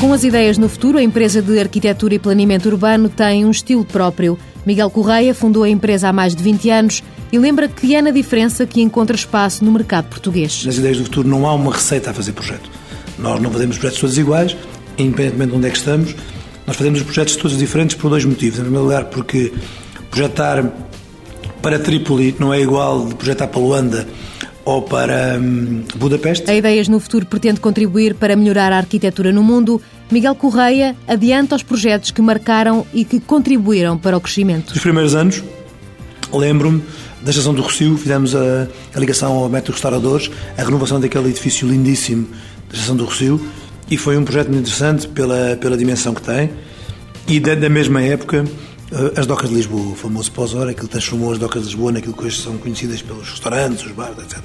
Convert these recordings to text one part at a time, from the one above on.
Com as ideias no futuro, a empresa de arquitetura e planeamento urbano tem um estilo próprio. Miguel Correia fundou a empresa há mais de 20 anos e lembra que é na diferença que encontra espaço no mercado português. Nas ideias do futuro não há uma receita a fazer projeto. Nós não fazemos projetos todos iguais, independentemente de onde é que estamos. Nós fazemos os projetos todos diferentes por dois motivos. Em primeiro lugar, porque projetar para Trípoli não é igual de projetar para Luanda ou para hum, Budapeste. A Ideias no Futuro pretende contribuir para melhorar a arquitetura no mundo. Miguel Correia adianta os projetos que marcaram e que contribuíram para o crescimento. Nos primeiros anos, lembro-me da Estação do Rocio, fizemos a, a ligação ao Metro Restauradores, a renovação daquele edifício lindíssimo da Estação do Rocio, e foi um projeto muito interessante pela, pela dimensão que tem. E da, da mesma época, as docas de Lisboa, o famoso pós-hora, aquilo transformou as docas de Lisboa naquilo que hoje são conhecidas pelos restaurantes, os bares, etc.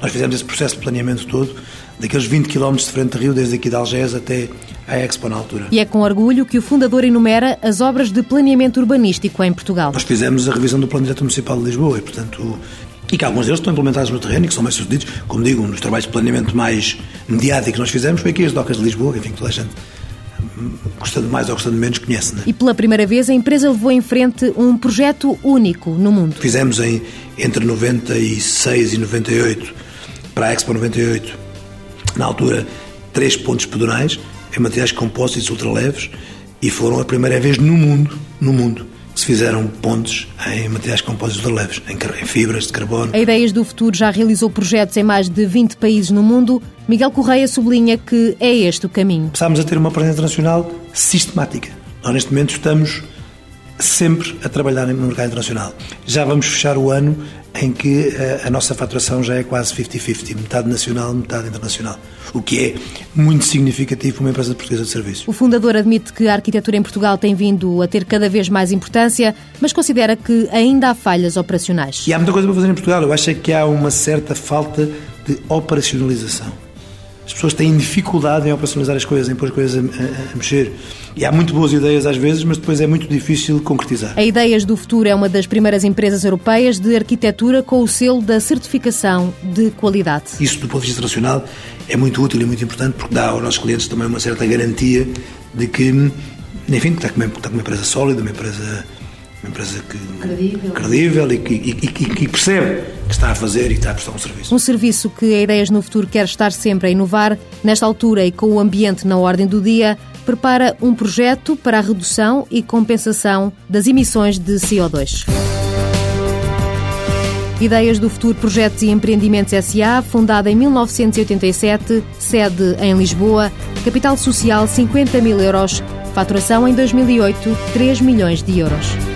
Nós fizemos esse processo de planeamento todo, daqueles 20 km de frente de Rio, desde aqui de Algés até à Expo na altura. E é com orgulho que o fundador enumera as obras de planeamento urbanístico em Portugal. Nós fizemos a revisão do Plano Diretor Municipal de Lisboa e, portanto, e que alguns deles estão implementados no terreno e que são mais sucedidos. Como digo, um dos trabalhos de planeamento mais mediáticos que nós fizemos foi aqui as docas de Lisboa, enfim, toda a gente gostando mais ou gostando menos, conhece. Né? E pela primeira vez a empresa levou em frente um projeto único no mundo. Fizemos em, entre 96 e 98, para a Expo 98, na altura, três pontos pedonais em materiais compósitos ultraleves e foram a primeira vez no mundo, no mundo, se fizeram pontes em materiais compósitos leves, em fibras de carbono. A Ideias do Futuro já realizou projetos em mais de 20 países no mundo. Miguel Correia sublinha que é este o caminho. Passámos a ter uma presença internacional sistemática. Nós, neste momento, estamos sempre a trabalhar no mercado internacional. Já vamos fechar o ano em que a, eh, a nossa faturação já é quase 50-50, metade nacional, metade internacional, o que é muito significativo para uma empresa portuguesa de serviços. O fundador admite que a arquitetura em Portugal tem vindo a ter cada vez mais importância, mas considera que ainda há falhas operacionais. E há muita coisa para fazer em Portugal. Eu acho que há uma certa falta de operacionalização. As pessoas têm dificuldade em operacionalizar as coisas, em pôr as coisas a, a, a, mexer. E há muito boas ideias às vezes, mas depois é muito difícil concretizar. A Ideias do Futuro é uma das primeiras empresas europeias de arquitetura com o selo da certificação de qualidade. Isso, do ponto de vista internacional, é muito útil e muito importante porque dá aos nossos clientes também uma certa garantia de que, enfim, está com uma, está com uma empresa sólida, uma empresa uma empresa que, credível, credível e, que, e, e, que percebe que está a fazer e que está a prestar um serviço. Um serviço que a Ideias no Futuro quer estar sempre a inovar, nesta altura e com o ambiente na ordem do dia, prepara um projeto para a redução e compensação das emissões de CO2. Ideias do Futuro Projetos e Empreendimentos SA, fundada em 1987, sede em Lisboa, capital social 50 mil euros, faturação em 2008 3 milhões de euros.